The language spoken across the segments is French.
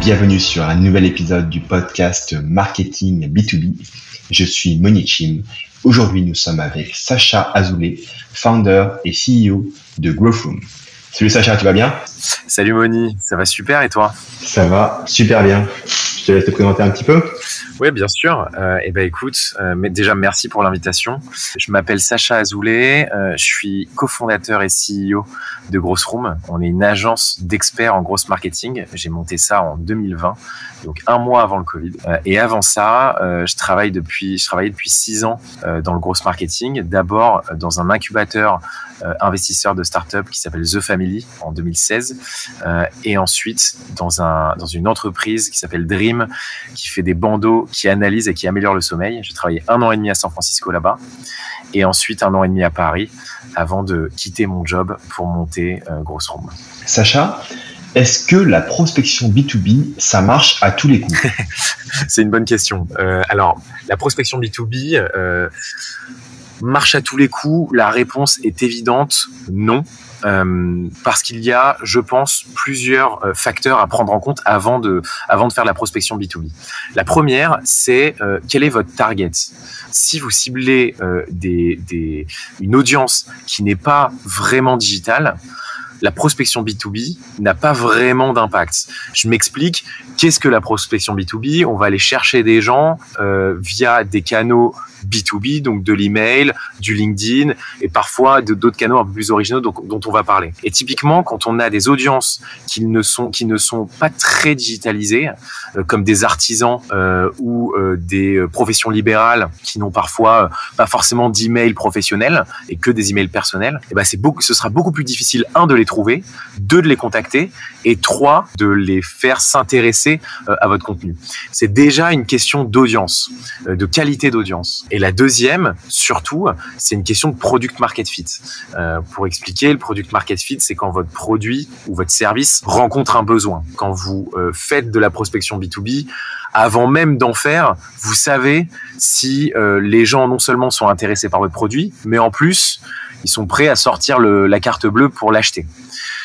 Bienvenue sur un nouvel épisode du podcast Marketing B2B. Je suis Monique Chim. Aujourd'hui, nous sommes avec Sacha Azoulay, founder et CEO de Growthroom. Salut Sacha, tu vas bien? Salut Moni, ça va super et toi? Ça va super bien. Te laisse te présenter un petit peu. Oui, bien sûr. Euh, eh ben, écoute, euh, mais déjà merci pour l'invitation. Je m'appelle Sacha Azoulay, euh, je suis cofondateur et CEO de Gross Room. On est une agence d'experts en gross marketing. J'ai monté ça en 2020, donc un mois avant le Covid. Euh, et avant ça, je travaille depuis, je travaillais depuis six ans dans le gross marketing. D'abord dans un incubateur investisseur de start-up qui s'appelle The Family en 2016, et ensuite dans un dans une entreprise qui s'appelle Dream, qui fait des bandeaux, qui analyse et qui améliore le sommeil. J'ai travaillé un an et demi à San Francisco là-bas, et ensuite un an et demi à Paris, avant de quitter mon job pour monter euh, Grosse Room. Sacha, est-ce que la prospection B2B, ça marche à tous les coups? C'est une bonne question. Euh, alors, la prospection B2B euh, marche à tous les coups. La réponse est évidente, non. Euh, parce qu'il y a, je pense, plusieurs euh, facteurs à prendre en compte avant de, avant de faire la prospection B2B. La première, c'est euh, quel est votre target? Si vous ciblez euh, des, des, une audience qui n'est pas vraiment digitale, la prospection B2B n'a pas vraiment d'impact. Je m'explique, qu'est-ce que la prospection B2B On va aller chercher des gens euh, via des canaux B2B, donc de l'email, du LinkedIn et parfois d'autres canaux un peu plus originaux dont, on va parler. Et typiquement, quand on a des audiences qui ne sont, qui ne sont pas très digitalisées, euh, comme des artisans euh, ou euh, des professions libérales qui n'ont parfois pas forcément d'email professionnel et que des emails personnels, et eh ben c'est beaucoup, ce sera beaucoup plus difficile, un, de les trouver, deux, de les contacter et trois, de les faire s'intéresser à votre contenu. C'est déjà une question d'audience, de qualité d'audience. Et la deuxième, surtout, c'est une question de product market fit. Euh, pour expliquer, le product market fit, c'est quand votre produit ou votre service rencontre un besoin. Quand vous euh, faites de la prospection B2B, avant même d'en faire, vous savez si euh, les gens non seulement sont intéressés par votre produit, mais en plus, ils sont prêts à sortir le, la carte bleue pour l'acheter.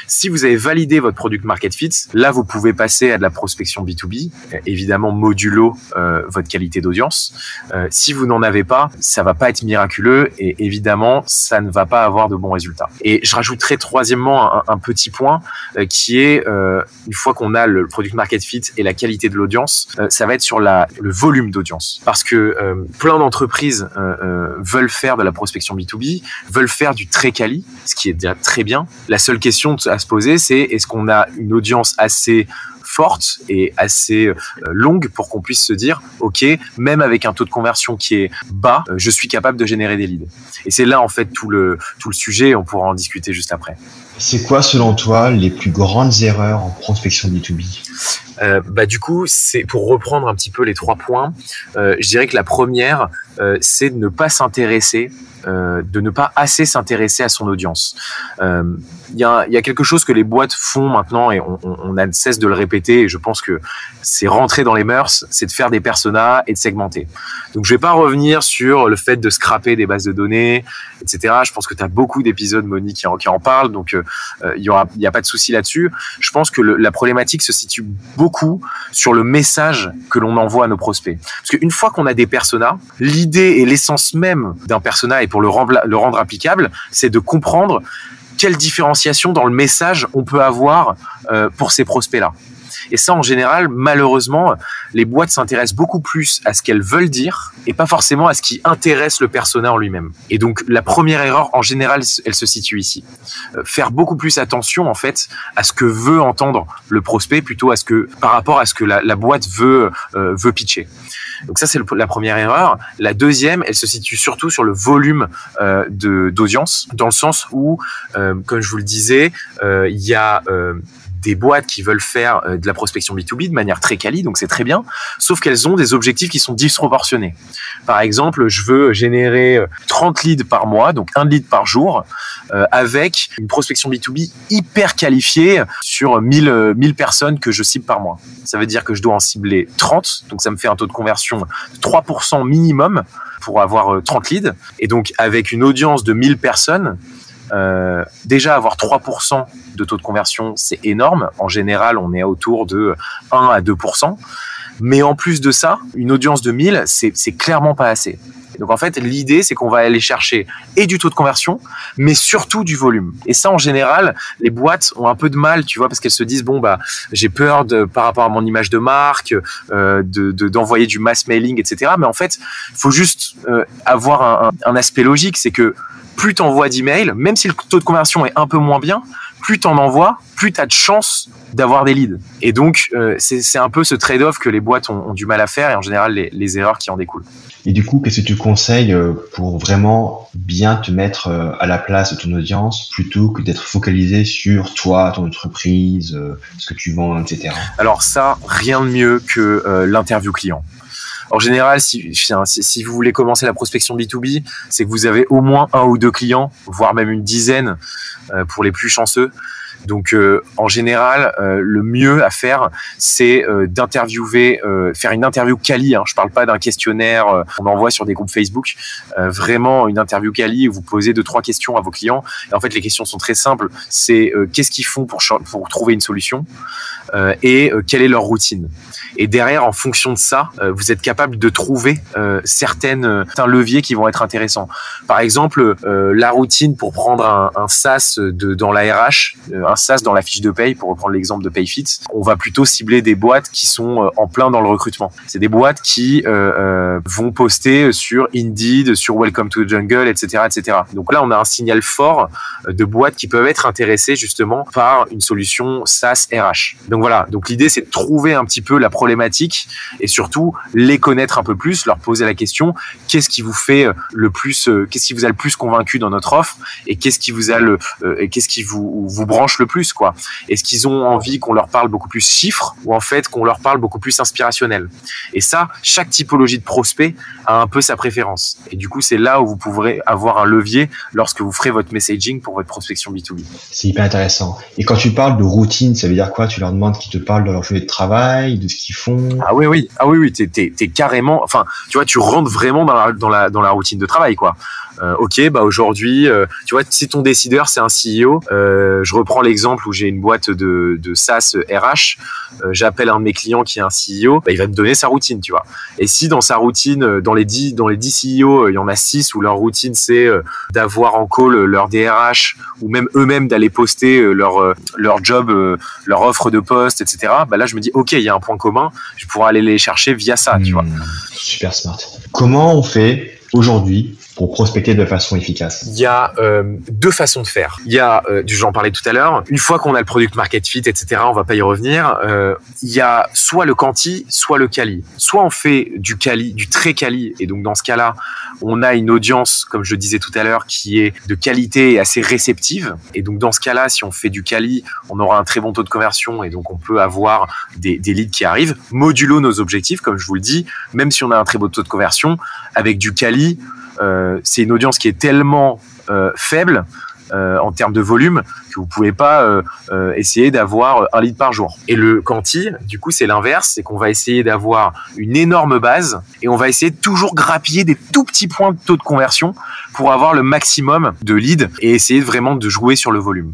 Si vous avez validé votre product market fit, là, vous pouvez passer à de la prospection B2B, évidemment modulo euh, votre qualité d'audience. Euh, si vous n'en avez pas, ça va pas être miraculeux et évidemment, ça ne va pas avoir de bons résultats. Et je rajouterai troisièmement un, petit point euh, qui est, euh, une fois qu'on a le product market fit et la qualité de l'audience, euh, ça va être sur la, le volume d'audience. Parce que euh, plein d'entreprises veulent faire de la prospection B2B, veulent faire du très quali, ce qui est déjà très bien. La seule question se poser, c'est est-ce qu'on a une audience assez forte et assez euh, longue pour qu'on puisse se dire, OK, même avec un taux de conversion qui est bas, euh, je suis capable de générer des leads. Et c'est là, en fait, tout le, tout le sujet. On pourra en discuter juste après. C'est quoi, selon toi, les plus grandes erreurs en prospection B2B euh, bah, du coup, c'est pour reprendre un petit peu les trois points. Euh, je dirais que la première, euh, c'est de ne pas s'intéresser, euh, de ne pas assez s'intéresser à son audience. Il y a, quelque chose que les boîtes font maintenant et on, on, a cesse de le répéter. Et je pense que c'est rentré dans les mœurs, c'est de faire des personas et de segmenter. Donc, je vais pas revenir sur le fait de scraper des bases de données, etc. Je pense que tu as beaucoup d'épisodes, Monique, qui en, qui en parlent. Donc, aura, il y a pas de souci là-dessus. Je pense que la problématique se situe beaucoup sur le message que l'on envoie à nos prospects. Parce qu'une fois qu'on a des personas, l'idée et l'essence même d'un persona, et pour le rendre, le rendre applicable, c'est de comprendre quelle différenciation dans le message on peut avoir euh, pour ces prospects-là. Et ça, en général, malheureusement, les boîtes s'intéressent beaucoup plus à ce qu'elles veulent dire et pas forcément à ce qui intéresse le persona en lui-même. Et donc, la première erreur, en général, elle se situe ici. Euh, faire beaucoup plus attention, en fait, à ce que veut entendre le prospect plutôt à ce que, par rapport à ce que la, boîte veut, euh, veut pitcher. Donc ça, c'est la première erreur. La deuxième, elle se situe surtout sur le volume euh, d'audience, dans le sens où, euh, comme je vous le disais, il y a des boîtes qui veulent faire euh, de la prospection B2B de manière très quali, donc c'est très bien, sauf qu'elles ont des objectifs qui sont disproportionnés. Par exemple, je veux générer 30 leads par mois, donc un lead par jour, euh, avec une prospection B2B hyper qualifiée sur 1000, 1000 personnes que je cible par mois. Ça veut dire que je dois en cibler 30, donc ça me fait un taux de conversion de 3% minimum pour avoir 30 leads. Et donc, avec une audience de 1000 personnes, euh, déjà avoir 3% de taux de conversion, c'est énorme. En général, on est autour de 1 à 2%. Mais en plus de ça, une audience de 1000, c'est clairement pas assez. donc en fait, l'idée, c'est qu'on va aller chercher et du taux de conversion, mais surtout du volume. Et ça, en général, les boîtes ont un peu de mal, tu vois, parce qu'elles se disent bon bah j'ai peur par rapport à mon image de marque, euh, de d'envoyer du mass mailing, etc. Mais en fait, il faut juste euh, avoir un, un aspect logique, c'est que plus tu envoies d'emails, même si le taux de conversion est un peu moins bien, plus tu en envoies, plus tu as de chances d'avoir des leads. Et donc, euh, c'est un peu ce trade-off que les boîtes ont, du mal à faire et en général les, erreurs qui en découlent. Et du coup, qu'est-ce que tu conseilles euh, pour vraiment bien te mettre euh, à la place de ton audience plutôt que d'être focalisé sur toi, ton entreprise, ce que tu vends, etc. Alors ça, rien de mieux que l'interview client. En général, si, vous voulez commencer la prospection B2B, c'est que vous avez au moins un ou deux clients, voire même une dizaine euh, pour les plus chanceux. Donc, euh, en général, euh, le mieux à faire, c'est d'interviewer, faire une interview quali. Hein. Je parle pas d'un questionnaire qu'on envoie sur des groupes Facebook. vraiment, une interview quali où vous posez deux trois questions à vos clients. Et en fait, les questions sont très simples. C'est qu'est-ce qu'ils font pour trouver une solution et quelle est leur routine. Et derrière, en fonction de ça, euh, vous êtes capable de trouver euh, certaines, euh, certains leviers qui vont être intéressants. Par exemple, la routine pour prendre un, un SaaS de, dans la RH, un SaaS dans la fiche de paye, pour reprendre l'exemple de PayFit, on va plutôt cibler des boîtes qui sont en plein dans le recrutement. C'est des boîtes qui vont poster sur Indeed, sur Welcome to the Jungle, etc., etc. Donc là, on a un signal fort de boîtes qui peuvent être intéressées justement par une solution SaaS RH. Donc voilà. Donc l'idée, c'est de trouver un petit peu la problématiques et surtout les connaître un peu plus, leur poser la question qu'est-ce qui vous fait euh, le plus, euh, qu'est-ce qui vous a le plus convaincu dans notre offre et qu'est-ce qui vous a le, euh, et qu'est-ce qui vous vous branche le plus quoi. Est-ce qu'ils ont envie qu'on leur parle beaucoup plus chiffres ou en fait qu'on leur parle beaucoup plus inspirationnel? Et ça, chaque typologie de prospect a un peu sa préférence. Et du coup, c'est là où vous pourrez avoir un levier lorsque vous ferez votre messaging pour votre prospection B2B. C'est hyper intéressant. Et quand tu parles de routine, ça veut dire quoi? Tu leur demandes qu'ils te parlent de leur journée de travail, de ce qu'ils Ah oui, oui, ah oui, oui, t'es, t'es, carrément, enfin, tu vois, tu rentres vraiment dans la, dans la, dans la routine de travail, quoi. Euh, ok, bah aujourd'hui, euh, tu vois, si ton décideur c'est un CEO, euh, je reprends l'exemple où j'ai une boîte de, de SaaS RH, j'appelle un de mes clients qui est un CEO, bah, il va me donner sa routine, tu vois. Et si dans sa routine, dans les 10 dans les 10 CEO, il y en a 6 où leur routine c'est d'avoir en call leur DRH ou même eux-mêmes d'aller poster leur leur job, leur offre de poste, etc. Bah là, je me dis ok, il y a un point commun, je pourrais aller les chercher via ça, tu vois. Hmm, super smart. Comment on fait aujourd'hui pour prospecter de façon efficace Il y a euh, deux façons de faire. Il y a, euh, j'en parlais tout à l'heure, une fois qu'on a le product market fit, etc., on va pas y revenir. Euh, il y a soit le quanti, soit le quali. Soit on fait du quali, du très quali, et donc dans ce cas-là, on a une audience, comme je disais tout à l'heure, qui est de qualité et assez réceptive. Et donc dans ce cas-là, si on fait du quali, on aura un très bon taux de conversion, et donc on peut avoir des, des leads qui arrivent, modulo nos objectifs, comme je vous le dis, même si on a un très beau taux de conversion, avec du quali, c'est une audience qui est tellement euh, faible euh, en termes de volume que vous pouvez pas essayer d'avoir un lead par jour. Et le quanti, du coup, c'est l'inverse, c'est qu'on va essayer d'avoir une énorme base et on va essayer de toujours grappiller des tout petits points de taux de conversion pour avoir le maximum de leads et essayer vraiment de jouer sur le volume.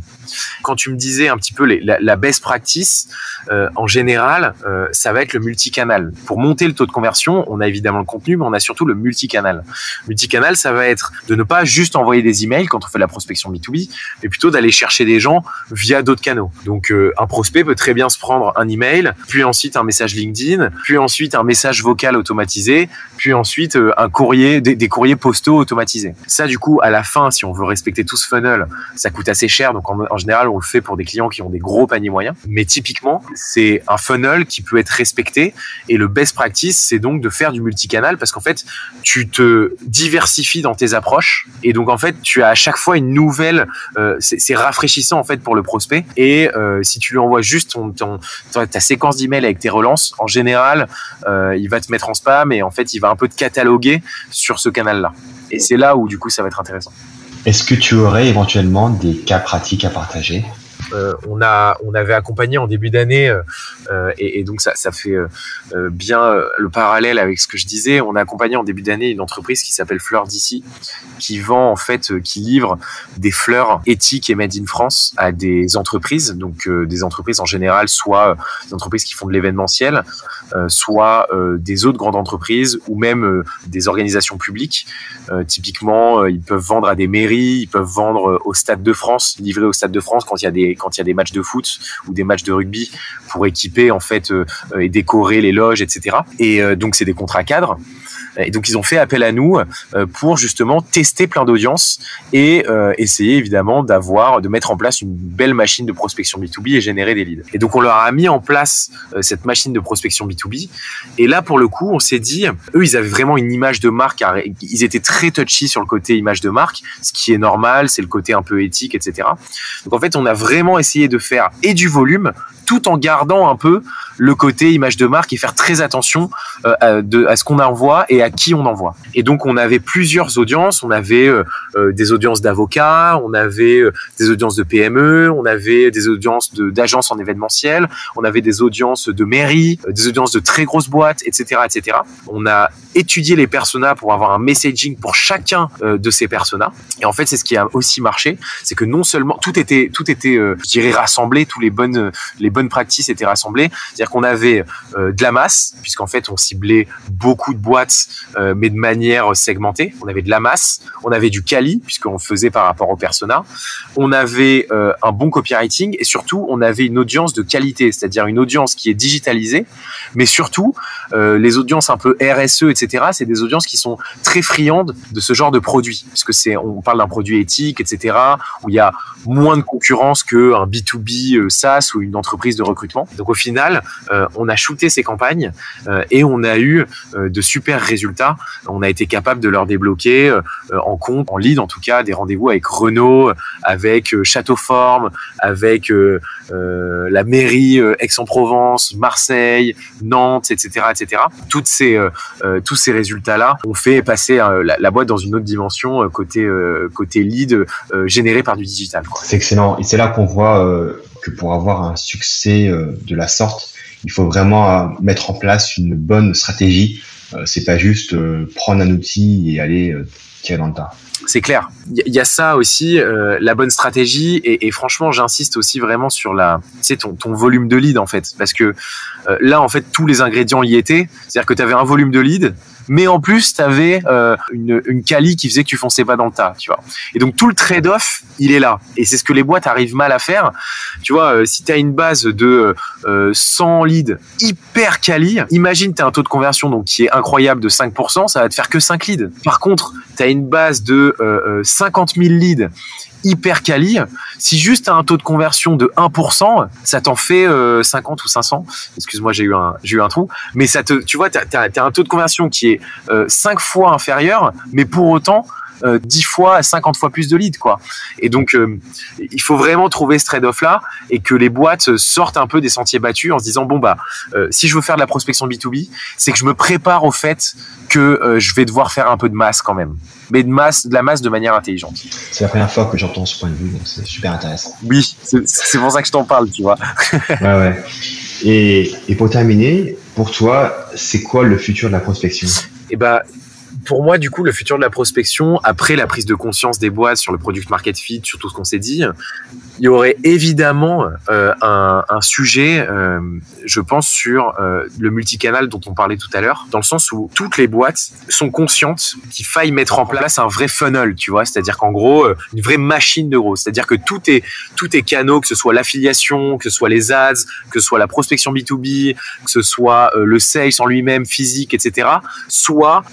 Quand tu me disais un petit peu la, best practice, euh, en général, euh, ça va être le multicanal. Pour monter le taux de conversion, on a évidemment le contenu, mais on a surtout le multicanal. Multicanal, ça va être de ne pas juste envoyer des emails quand on fait la prospection B2B, mais plutôt d'aller chercher des gens via d'autres canaux. Donc, euh, un prospect peut très bien se prendre un email, puis ensuite un message LinkedIn, puis ensuite un message vocal automatisé, puis ensuite un courrier, des, des courriers postaux automatisés. Ça, du coup, à la fin, si on veut respecter tout ce funnel, ça coûte assez cher. Donc, en, général, on le fait pour des clients qui ont des gros paniers moyens. Mais typiquement, c'est un funnel qui peut être respecté. Et le best practice, c'est donc de faire du multicanal parce qu'en fait, tu te diversifies dans tes approches. Et donc, en fait, tu as à chaque fois une nouvelle. Euh, c'est rafraîchissant en fait pour le prospect. Et euh, si tu lui envoies juste ton, ta séquence d'emails avec tes relances, en général, euh, il va te mettre en spam et en fait, il va un peu te cataloguer sur ce canal-là. Et c'est là où du coup ça va être intéressant. Est-ce que tu aurais éventuellement des cas pratiques à partager? On a, on avait accompagné en début d'année, et, et, donc ça, ça fait bien le parallèle avec ce que je disais. On a accompagné en début d'année une entreprise qui s'appelle Fleurs d'ici, qui vend en fait, qui livre des fleurs éthiques et made in France à des entreprises, donc des entreprises en général, soit des entreprises qui font de l'événementiel, soit des autres grandes entreprises ou même des organisations publiques. typiquement, ils peuvent vendre à des mairies, ils peuvent vendre au Stade de France, livrer au Stade de France quand il y a des quand il y a des matchs de foot ou des matchs de rugby pour équiper en fait et décorer les loges, etc. Et donc c'est des contrats cadres. Et donc ils ont fait appel à nous euh, pour justement tester plein d'audiences et euh, essayer évidemment d'avoir, de mettre en place une belle machine de prospection B2B et générer des leads. Et donc on leur a mis en place euh, cette machine de prospection B2B. Et là pour le coup, on s'est dit, eux ils avaient vraiment une image de marque, ils étaient très touchy sur le côté image de marque, ce qui est normal, c'est le côté un peu éthique, etc. Donc en fait on a vraiment essayé de faire et du volume tout en gardant un peu le côté image de marque et faire très attention à, à ce qu'on envoie et à qui on envoie. Et donc on avait plusieurs audiences, on avait euh, euh, des audiences d'avocats, on avait des audiences de PME, on avait des audiences d'agences en événementiel, on avait des audiences de mairie, des audiences de très grosses boîtes, etc., etc. On a étudié les personas pour avoir un messaging pour chacun de ces personas. Et en fait, c'est ce qui a aussi marché, c'est que non seulement tout était tout était, je dirais, rassemblé, tous les bonnes les bonnes pratiques étaient rassemblées. C'est-à-dire qu'on avait euh, de la masse, puisqu'en fait on ciblait beaucoup de boîtes, euh, mais de manière segmentée. On avait de la masse, on avait du quali, puisqu'on faisait par rapport au persona. On avait euh, un bon copywriting et surtout on avait une audience de qualité, c'est-à-dire une audience qui est digitalisée, mais surtout les audiences un peu RSE, etc. C'est des audiences qui sont très friandes de ce genre de produit, puisque c'est on parle d'un produit éthique, etc. Où il y a moins de concurrence qu'un B2B SaaS ou une entreprise de recrutement. Donc au final, euh, on a shooté ces campagnes euh, et on a eu euh, de super résultats. On a été capable de leur débloquer en compte, en lead en tout cas, des rendez-vous avec Renault, avec Châteauforme, avec la mairie Aix-en-Provence, Marseille, Nantes, etc., etc. Toutes ces, tous ces résultats-là ont fait passer la, boîte dans une autre dimension côté côté lead généré par du digital. C'est excellent et c'est là qu'on voit que pour avoir un succès de la sorte, il faut vraiment euh, mettre en place une bonne stratégie. Euh, c'est pas juste euh, prendre un outil et aller tirer dans le tas. C'est clair. Il y, a ça aussi, la bonne stratégie. Et, franchement, j'insiste aussi vraiment sur la, ton, ton volume de lead en fait, parce que là, en fait, tous les ingrédients y étaient. C'est-à-dire que tu avais un volume de lead, mais en plus tu avais euh, une, une quali qui faisait que tu fonçais pas dans le tas, tu vois. Et donc tout le trade-off, il est là. Et c'est ce que les boîtes arrivent mal à faire. Tu vois, euh, si tu as une base de euh, 100 leads hyper quali, imagine tu as un taux de conversion donc qui est incroyable de 5%, ça va te faire que 5 leads. Par contre, tu as base de 50 000 leads hyper quali. Si juste as un taux de conversion de 1%, ça t'en fait 50 euh, ou 500. Excuse-moi, j'ai eu un j'ai eu un trou, mais ça te tu vois, tu as, un taux de conversion qui est 5 euh, fois inférieur, mais pour autant 10 euh, fois à 50 fois plus de leads quoi. Et donc il faut vraiment trouver ce trade-off là et que les boîtes sortent un peu des sentiers battus en se disant bon bah si je veux faire de la prospection B2B, c'est que je me prépare au fait que je vais devoir faire un peu de masse quand même mais de masse, de la masse de manière intelligente. C'est la première fois que j'entends ce point de vue, donc c'est super intéressant. Oui, c'est pour ça que je t'en parle, tu vois. ouais, ouais. Et, et pour terminer, pour toi, c'est quoi le futur de la prospection? Eh ben, pour moi, du coup, le futur de la prospection, après la prise de conscience des boîtes sur le product market fit, sur tout ce qu'on s'est dit, il y aurait évidemment euh, un, sujet, euh, je pense, sur euh, le multicanal dont on parlait tout à l'heure, dans le sens où toutes les boîtes sont conscientes qu'il faille mettre en place un vrai funnel, tu vois, c'est-à-dire qu'en gros, euh, une vraie machine de gros, c'est-à-dire que tout est tout est canaux, que ce soit l'affiliation, que ce soit les ads, que ce soit la prospection B2B, que ce soit euh, le sales en lui-même, physique, etc., soit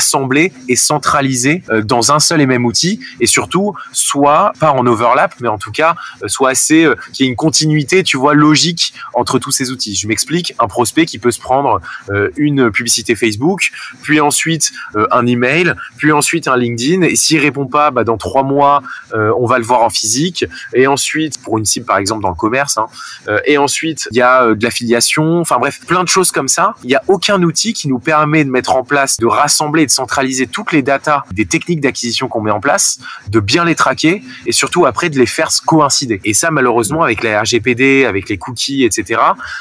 rassemblé et centralisé dans un seul et même outil, et surtout, soit pas en overlap, mais en tout cas euh, soit assez, euh, qu'il y ait une continuité, tu vois, logique entre tous ces outils. Je m'explique, un prospect qui peut se prendre euh, une publicité Facebook, puis ensuite un email, puis ensuite un LinkedIn, et s'il répond pas, bah, dans trois mois, on va le voir en physique, et ensuite, pour une cible par exemple dans le commerce, hein, et ensuite il y a de l'affiliation, enfin bref, plein de choses comme ça. Il n'y a aucun outil qui nous permet de mettre en place, de rassembler, centraliser toutes les datas des techniques d'acquisition qu'on met en place, de bien les traquer et surtout après de les faire coïncider. Et ça, malheureusement, avec la RGPD, avec les cookies, etc.,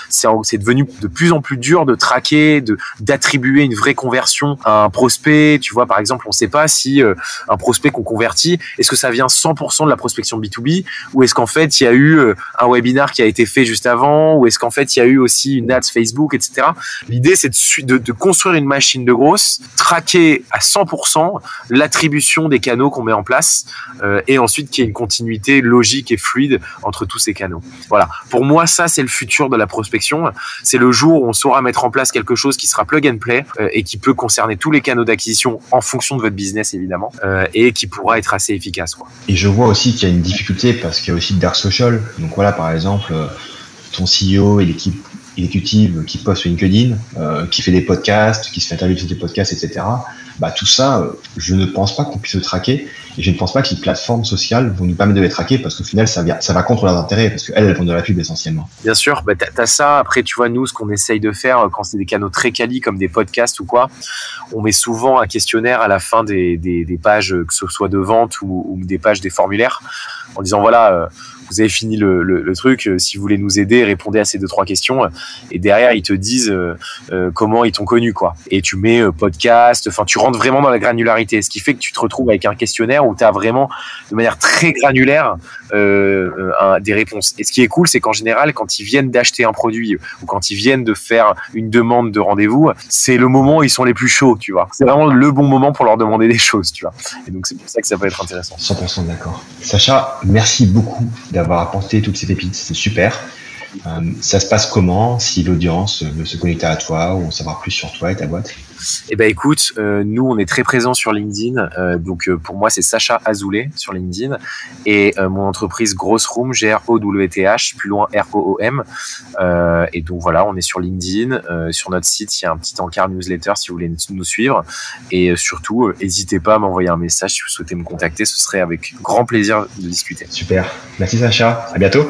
c'est devenu de plus en plus dur de traquer, d'attribuer une vraie conversion à un prospect. Tu vois, par exemple, on ne sait pas si euh, un prospect qu'on convertit, est-ce que ça vient 100% de la prospection B2B ou est-ce qu'en fait il y a eu euh, un webinar qui a été fait juste avant ou est-ce qu'en fait il y a eu aussi une ads Facebook, etc. L'idée c'est de, de, construire une machine de grosse, traquer à 100% l'attribution des canaux qu'on met en place euh, et ensuite qu'il y ait une continuité logique et fluide entre tous ces canaux. Voilà. Pour moi, ça c'est le futur de la prospection. C'est le jour où on saura mettre en place quelque chose qui sera plug and play euh, et qui peut concerner tous les canaux d'acquisition en fonction de votre business évidemment euh, et qui pourra être assez efficace. Et je vois aussi qu'il y a une difficulté parce qu'il y a aussi dark social. Donc voilà, par exemple, ton CEO et l'équipe exécutive qui poste sur LinkedIn, euh, qui fait des podcasts, qui se fait interviewer sur des podcasts, etc. Bah, tout ça, euh, je ne pense pas qu'on puisse le traquer et je ne pense pas que les plateformes sociales vont nous permettre de les traquer parce qu'au final, ça, va contre leurs intérêts parce qu'elles, elles font de la pub essentiellement. Bien sûr, bah, tu ça. Après, tu vois, nous, ce qu'on essaye de faire quand c'est des canaux très quali comme des podcasts ou quoi, on met souvent un questionnaire à la fin des, pages, que ce soit de vente ou, des pages des formulaires, en disant voilà, euh, vous avez fini le, truc, euh, si vous voulez nous aider, répondez à ces deux trois questions. Et derrière, ils te disent euh, euh comment ils t'ont connu, quoi. Et tu mets podcast, enfin, tu rentres vraiment dans la granularité, ce qui fait que tu te retrouves avec un où tu as vraiment, de manière très granulaire, euh, un, des réponses. Et ce qui est cool, c'est qu'en général, quand ils viennent d'acheter un produit ou quand ils viennent de faire une demande de rendez-vous, c'est le moment où ils sont les plus chauds, tu vois. C'est vraiment le bon moment pour leur demander des choses, tu vois. Et donc, c'est pour ça que ça peut être intéressant. 100% d'accord. Sacha, merci beaucoup d'avoir apporté toutes ces pépites, c'est super. Euh, ça se passe comment si l'audience veut se connecter à toi ou en savoir plus sur toi et ta boîte? Eh ben écoute, euh, nous on est très présents sur LinkedIn, euh, donc pour moi c'est Sacha Azoulay sur LinkedIn. Et mon entreprise Grosse Room G R O W T H plus loin R O O M. Et donc voilà on est sur LinkedIn, sur notre site il y a un petit encart newsletter si vous voulez nous suivre. Et surtout n'hésitez pas à m'envoyer un message si vous souhaitez me contacter, ce serait avec grand plaisir de discuter. Super, merci Sacha, à bientôt.